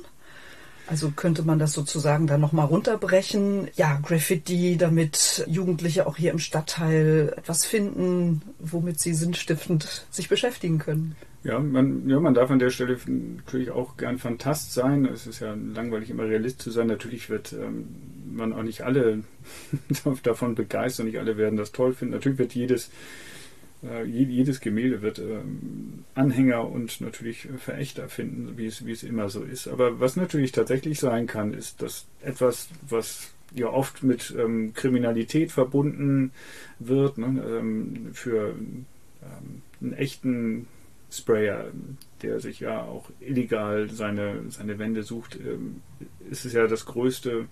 Speaker 2: Also könnte man das sozusagen dann nochmal runterbrechen? Ja, Graffiti, damit Jugendliche auch hier im Stadtteil etwas finden, womit sie sinnstiftend sich beschäftigen können.
Speaker 3: Ja, man, ja, man darf an der Stelle natürlich auch gern Fantast sein. Es ist ja langweilig, immer Realist zu sein. Natürlich wird ähm, man auch nicht alle davon begeistern, nicht alle werden das toll finden. Natürlich wird jedes, äh, jedes Gemälde wird ähm, Anhänger und natürlich Verächter finden, wie es, wie es immer so ist. Aber was natürlich tatsächlich sein kann, ist, dass etwas, was ja oft mit ähm, Kriminalität verbunden wird, ne, ähm, für ähm, einen echten Sprayer, der sich ja auch illegal seine, seine Wände sucht, ähm, ist es ja das größte,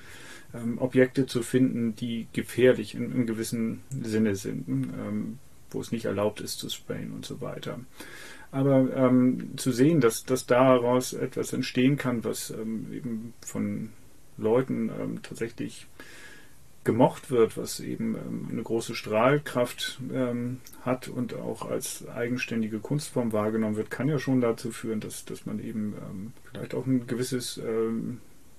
Speaker 3: ähm, Objekte zu finden, die gefährlich in, in gewissem Sinne sind, ähm, wo es nicht erlaubt ist zu sprayen und so weiter. Aber ähm, zu sehen, dass, dass daraus etwas entstehen kann, was ähm, eben von Leuten ähm, tatsächlich gemocht wird, was eben ähm, eine große Strahlkraft hat und auch als eigenständige Kunstform wahrgenommen wird, kann ja schon dazu führen, dass, dass man eben vielleicht auch ein gewisses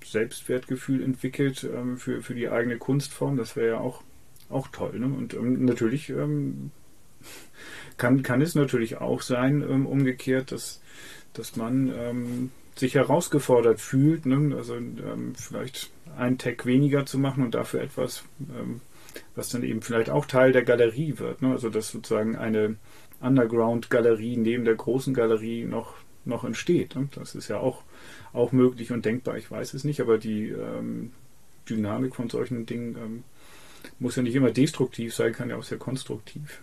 Speaker 3: Selbstwertgefühl entwickelt ähm, für, für die eigene Kunstform. Das wäre ja auch, auch toll. Ne? Und ähm, natürlich kann, kann es natürlich auch sein, umgekehrt, dass, dass man sich herausgefordert fühlt, ne? also vielleicht einen Tag weniger zu machen und dafür etwas, ähm, was dann eben vielleicht auch Teil der Galerie wird. Ne? Also dass sozusagen eine Underground-Galerie neben der großen Galerie noch, noch entsteht. Ne? Das ist ja auch, auch möglich und denkbar. Ich weiß es nicht, aber die ähm, Dynamik von solchen Dingen ähm, muss ja nicht immer destruktiv sein, kann ja auch sehr konstruktiv.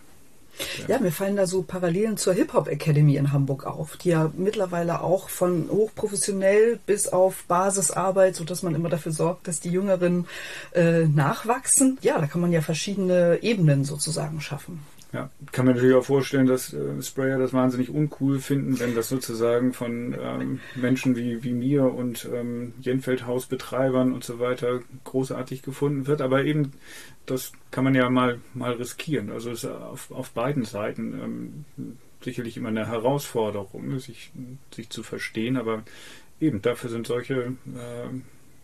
Speaker 2: Ja. ja, mir fallen da so Parallelen zur Hip-Hop Academy in Hamburg auf, die ja mittlerweile auch von hochprofessionell bis auf Basisarbeit, so dass man immer dafür sorgt, dass die Jüngeren äh, nachwachsen. Ja, da kann man ja verschiedene Ebenen sozusagen schaffen.
Speaker 3: Ja, kann man natürlich auch vorstellen, dass äh, Sprayer das wahnsinnig uncool finden, wenn das sozusagen von ähm, Menschen wie, wie mir und ähm, Jenfeldhausbetreibern und so weiter großartig gefunden wird. Aber eben, das kann man ja mal, mal riskieren. Also es ist auf, auf beiden Seiten ähm, sicherlich immer eine Herausforderung, sich, sich zu verstehen. Aber eben, dafür sind solche äh,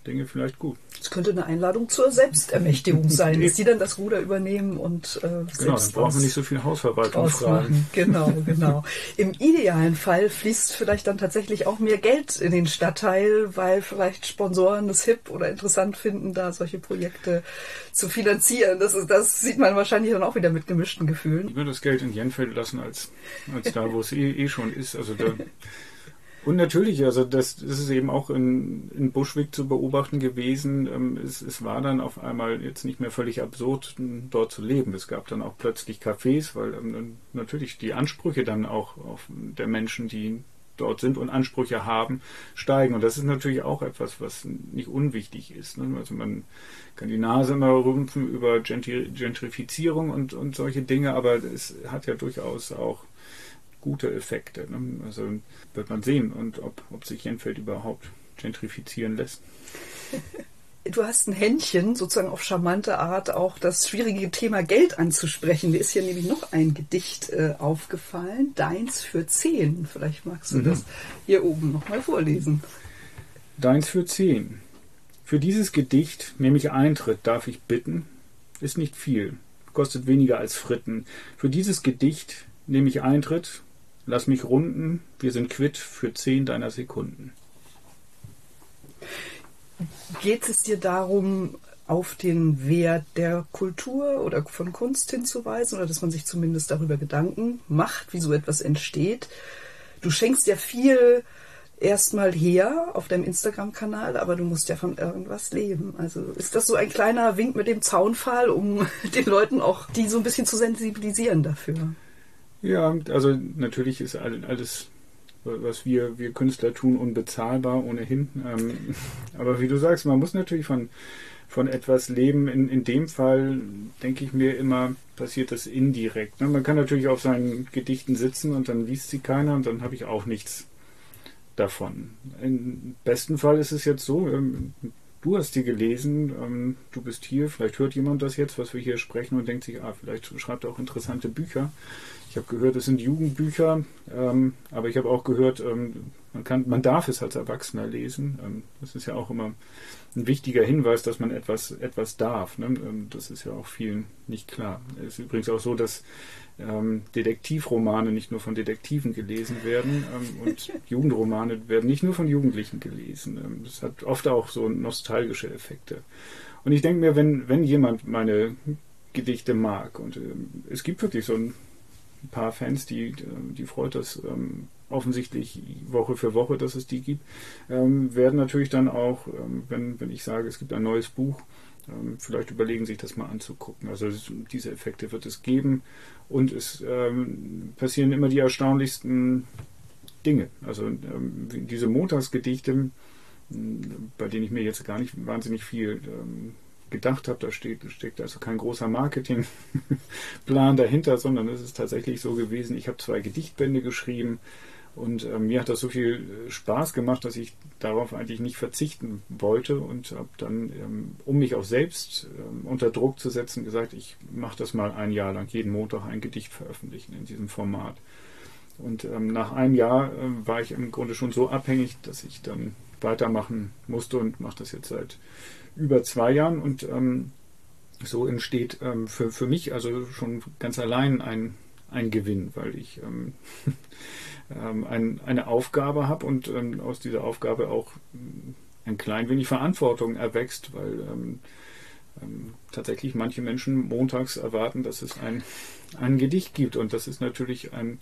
Speaker 3: Dinge vielleicht gut.
Speaker 2: Es könnte eine Einladung zur Selbstermächtigung sein, dass die dann das Ruder übernehmen und äh,
Speaker 3: Genau, dann brauchen wir nicht so viel Hausverwaltung fragen.
Speaker 2: Genau, genau. Im idealen Fall fließt vielleicht dann tatsächlich auch mehr Geld in den Stadtteil, weil vielleicht Sponsoren es hip oder interessant finden, da solche Projekte zu finanzieren. Das, ist, das sieht man wahrscheinlich dann auch wieder mit gemischten Gefühlen.
Speaker 3: Ich würde das Geld in Jenfeld lassen, als, als da, wo es eh, eh schon ist. Also da und natürlich, also das, das ist eben auch in, in Buschwick zu beobachten gewesen. Ähm, es, es war dann auf einmal jetzt nicht mehr völlig absurd, dort zu leben. Es gab dann auch plötzlich Cafés, weil ähm, natürlich die Ansprüche dann auch auf der Menschen, die dort sind und Ansprüche haben, steigen. Und das ist natürlich auch etwas, was nicht unwichtig ist. Ne? Also man kann die Nase immer rümpfen über Gentrifizierung und, und solche Dinge, aber es hat ja durchaus auch gute Effekte. Ne? Also wird man sehen und ob, ob sich Jenfeld überhaupt gentrifizieren lässt.
Speaker 2: Du hast ein Händchen, sozusagen auf charmante Art, auch das schwierige Thema Geld anzusprechen. Mir ist hier nämlich noch ein Gedicht äh, aufgefallen, Deins für zehn. Vielleicht magst du mhm. das hier oben nochmal vorlesen.
Speaker 3: Deins für zehn. Für dieses Gedicht nehme ich Eintritt, darf ich bitten? Ist nicht viel, kostet weniger als Fritten. Für dieses Gedicht nehme ich Eintritt, Lass mich runden, wir sind quitt für zehn deiner Sekunden.
Speaker 2: Geht es dir darum, auf den Wert der Kultur oder von Kunst hinzuweisen oder dass man sich zumindest darüber Gedanken macht, wie so etwas entsteht? Du schenkst ja viel erstmal her auf deinem Instagram-Kanal, aber du musst ja von irgendwas leben. Also ist das so ein kleiner Wink mit dem Zaunpfahl, um den Leuten auch die so ein bisschen zu sensibilisieren dafür?
Speaker 3: Ja, also natürlich ist alles, was wir, wir Künstler tun, unbezahlbar ohnehin. Ähm, aber wie du sagst, man muss natürlich von, von etwas leben. In, in dem Fall denke ich mir immer, passiert das indirekt. Ne? Man kann natürlich auf seinen Gedichten sitzen und dann liest sie keiner und dann habe ich auch nichts davon. Im besten Fall ist es jetzt so, ähm, du hast die gelesen, ähm, du bist hier, vielleicht hört jemand das jetzt, was wir hier sprechen und denkt sich, ah, vielleicht schreibt er auch interessante Bücher. Ich habe gehört, es sind Jugendbücher, ähm, aber ich habe auch gehört, ähm, man, kann, man darf es als Erwachsener lesen. Ähm, das ist ja auch immer ein wichtiger Hinweis, dass man etwas, etwas darf. Ne? Ähm, das ist ja auch vielen nicht klar. Es ist übrigens auch so, dass ähm, Detektivromane nicht nur von Detektiven gelesen werden ähm, und Jugendromane werden nicht nur von Jugendlichen gelesen. das hat oft auch so nostalgische Effekte. Und ich denke mir, wenn, wenn jemand meine Gedichte mag und es gibt wirklich so ein ein paar Fans, die, die freut das ähm, offensichtlich Woche für Woche, dass es die gibt, ähm, werden natürlich dann auch, ähm, wenn, wenn ich sage, es gibt ein neues Buch, ähm, vielleicht überlegen, sich das mal anzugucken. Also diese Effekte wird es geben und es ähm, passieren immer die erstaunlichsten Dinge. Also ähm, diese Montagsgedichte, bei denen ich mir jetzt gar nicht wahnsinnig viel gedacht habe. Da steht, steckt also kein großer Marketingplan dahinter, sondern es ist tatsächlich so gewesen, ich habe zwei Gedichtbände geschrieben und äh, mir hat das so viel äh, Spaß gemacht, dass ich darauf eigentlich nicht verzichten wollte und habe dann, ähm, um mich auch selbst ähm, unter Druck zu setzen, gesagt, ich mache das mal ein Jahr lang, jeden Montag ein Gedicht veröffentlichen in diesem Format. Und ähm, nach einem Jahr äh, war ich im Grunde schon so abhängig, dass ich dann weitermachen musste und mache das jetzt seit über zwei Jahren und ähm, so entsteht ähm, für, für mich also schon ganz allein ein, ein Gewinn, weil ich ähm, ähm ein, eine Aufgabe habe und ähm, aus dieser Aufgabe auch ähm, ein klein wenig Verantwortung erwächst, weil tatsächlich manche Menschen montags erwarten, dass es ein, ein Gedicht gibt. Und das ist natürlich ein,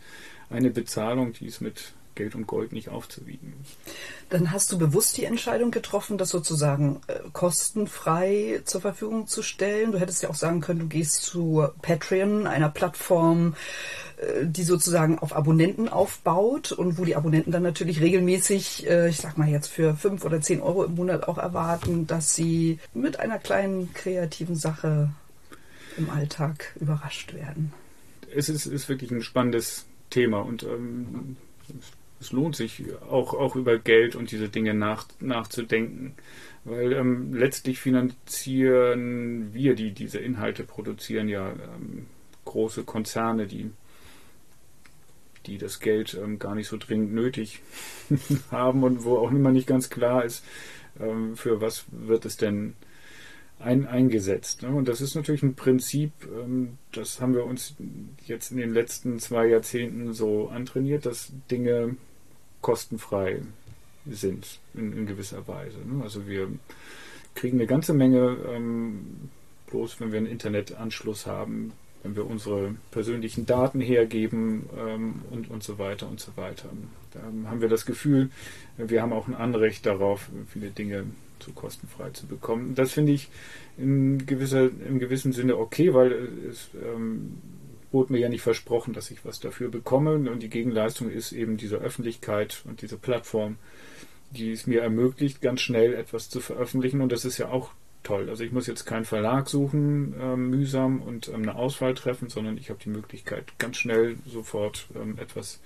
Speaker 3: eine Bezahlung, die es mit Geld und Gold nicht aufzuwiegen.
Speaker 2: Dann hast du bewusst die Entscheidung getroffen, das sozusagen äh, kostenfrei zur Verfügung zu stellen. Du hättest ja auch sagen können, du gehst zu Patreon, einer Plattform, äh, die sozusagen auf Abonnenten aufbaut und wo die Abonnenten dann natürlich regelmäßig, äh, ich sag mal jetzt für fünf oder zehn Euro im Monat auch erwarten, dass sie mit einer kleinen kreativen Sache im Alltag überrascht werden
Speaker 3: es ist, ist wirklich ein spannendes Thema und ähm, es lohnt sich auch, auch über Geld und diese Dinge nach, nachzudenken. Weil ähm, letztlich finanzieren wir, die diese Inhalte produzieren, ja ähm, große Konzerne, die, die das Geld ähm, gar nicht so dringend nötig haben und wo auch immer nicht ganz klar ist, ähm, für was wird es denn ein, eingesetzt. Ne? Und das ist natürlich ein Prinzip, ähm, das haben wir uns jetzt in den letzten zwei Jahrzehnten so antrainiert, dass Dinge kostenfrei sind in, in gewisser Weise. Ne? Also wir kriegen eine ganze Menge, ähm, bloß wenn wir einen Internetanschluss haben, wenn wir unsere persönlichen Daten hergeben ähm, und, und so weiter und so weiter. Da haben wir das Gefühl, wir haben auch ein Anrecht darauf, viele Dinge zu kostenfrei zu bekommen. Das finde ich in gewisser, im gewissen Sinne okay, weil es ähm, wurde mir ja nicht versprochen, dass ich was dafür bekomme. Und die Gegenleistung ist eben diese Öffentlichkeit und diese Plattform, die es mir ermöglicht, ganz schnell etwas zu veröffentlichen. Und das ist ja auch toll. Also ich muss jetzt keinen Verlag suchen, äh, mühsam und ähm, eine Auswahl treffen, sondern ich habe die Möglichkeit, ganz schnell sofort ähm, etwas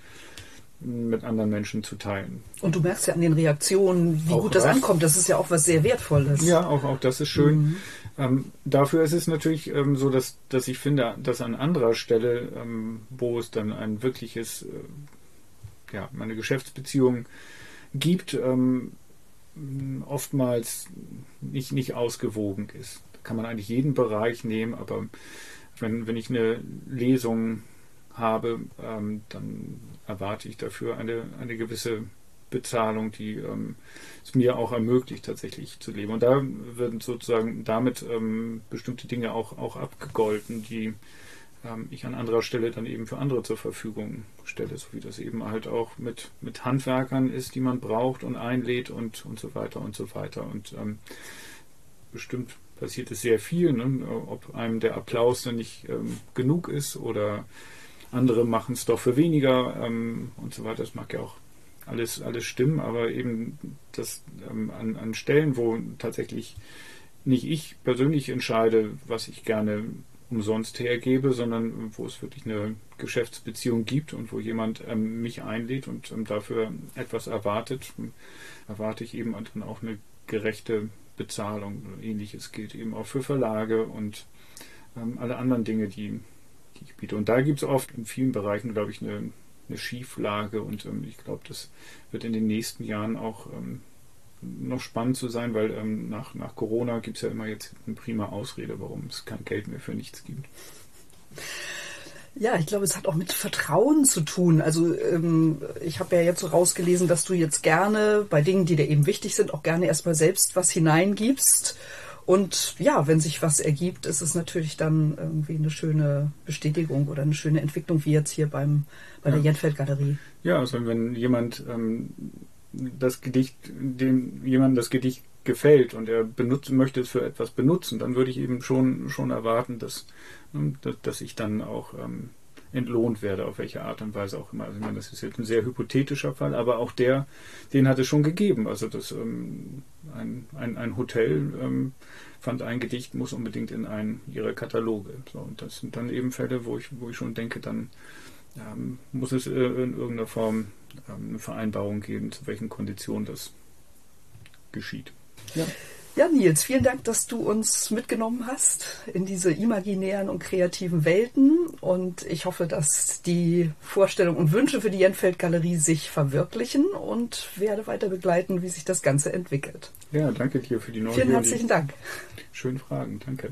Speaker 3: mit anderen Menschen zu teilen.
Speaker 2: Und du merkst ja an den Reaktionen, wie auch gut das ankommt. Das ist ja auch was sehr Wertvolles.
Speaker 3: Ja, auch, auch das ist schön. Mhm. Ähm, dafür ist es natürlich ähm, so, dass, dass ich finde, dass an anderer Stelle, ähm, wo es dann ein wirkliches, äh, ja, eine Geschäftsbeziehung gibt, ähm, oftmals nicht, nicht ausgewogen ist. Da kann man eigentlich jeden Bereich nehmen, aber wenn, wenn ich eine Lesung habe, ähm, dann erwarte ich dafür eine, eine gewisse Bezahlung, die ähm, es mir auch ermöglicht, tatsächlich zu leben. Und da werden sozusagen damit ähm, bestimmte Dinge auch, auch abgegolten, die ähm, ich an anderer Stelle dann eben für andere zur Verfügung stelle, so wie das eben halt auch mit, mit Handwerkern ist, die man braucht und einlädt und, und so weiter und so weiter. Und ähm, bestimmt passiert es sehr viel, ne? ob einem der Applaus dann nicht ähm, genug ist oder andere machen es doch für weniger ähm, und so weiter. Das mag ja auch alles, alles stimmen, aber eben das ähm, an, an Stellen, wo tatsächlich nicht ich persönlich entscheide, was ich gerne umsonst hergebe, sondern wo es wirklich eine Geschäftsbeziehung gibt und wo jemand ähm, mich einlädt und ähm, dafür etwas erwartet, erwarte ich eben dann auch eine gerechte Bezahlung. Ähnliches gilt eben auch für Verlage und ähm, alle anderen Dinge, die die ich biete. Und da gibt es oft in vielen Bereichen, glaube ich, eine, eine Schieflage und ähm, ich glaube, das wird in den nächsten Jahren auch ähm, noch spannend zu sein, weil ähm, nach, nach Corona gibt es ja immer jetzt eine prima Ausrede, warum es kein Geld mehr für nichts gibt.
Speaker 2: Ja, ich glaube, es hat auch mit Vertrauen zu tun. Also ähm, ich habe ja jetzt so rausgelesen, dass du jetzt gerne bei Dingen, die dir eben wichtig sind, auch gerne erstmal selbst was hineingibst und ja, wenn sich was ergibt, ist es natürlich dann irgendwie eine schöne Bestätigung oder eine schöne Entwicklung, wie jetzt hier beim, bei der Jenfeld Galerie.
Speaker 3: Ja, also wenn jemand ähm, das Gedicht, dem jemand das Gedicht gefällt und er benutzen möchte es für etwas benutzen, dann würde ich eben schon, schon erwarten, dass, ähm, dass, dass ich dann auch ähm, entlohnt werde, auf welche Art und Weise auch immer. Also ich meine, das ist jetzt ein sehr hypothetischer Fall, aber auch der, den hat es schon gegeben. Also das ähm, ein, ein, ein Hotel ähm, fand ein Gedicht, muss unbedingt in einen ihrer Kataloge. So, und das sind dann eben Fälle, wo ich, wo ich schon denke, dann ähm, muss es äh, in irgendeiner Form ähm, eine Vereinbarung geben, zu welchen Konditionen das geschieht.
Speaker 2: Ja. Ja, Nils, vielen Dank, dass du uns mitgenommen hast in diese imaginären und kreativen Welten. Und ich hoffe, dass die Vorstellungen und Wünsche für die Jenfeld Galerie sich verwirklichen und werde weiter begleiten, wie sich das Ganze entwickelt.
Speaker 3: Ja, danke dir für die Neugier.
Speaker 2: Vielen herzlichen Dank.
Speaker 3: Schönen Fragen, danke.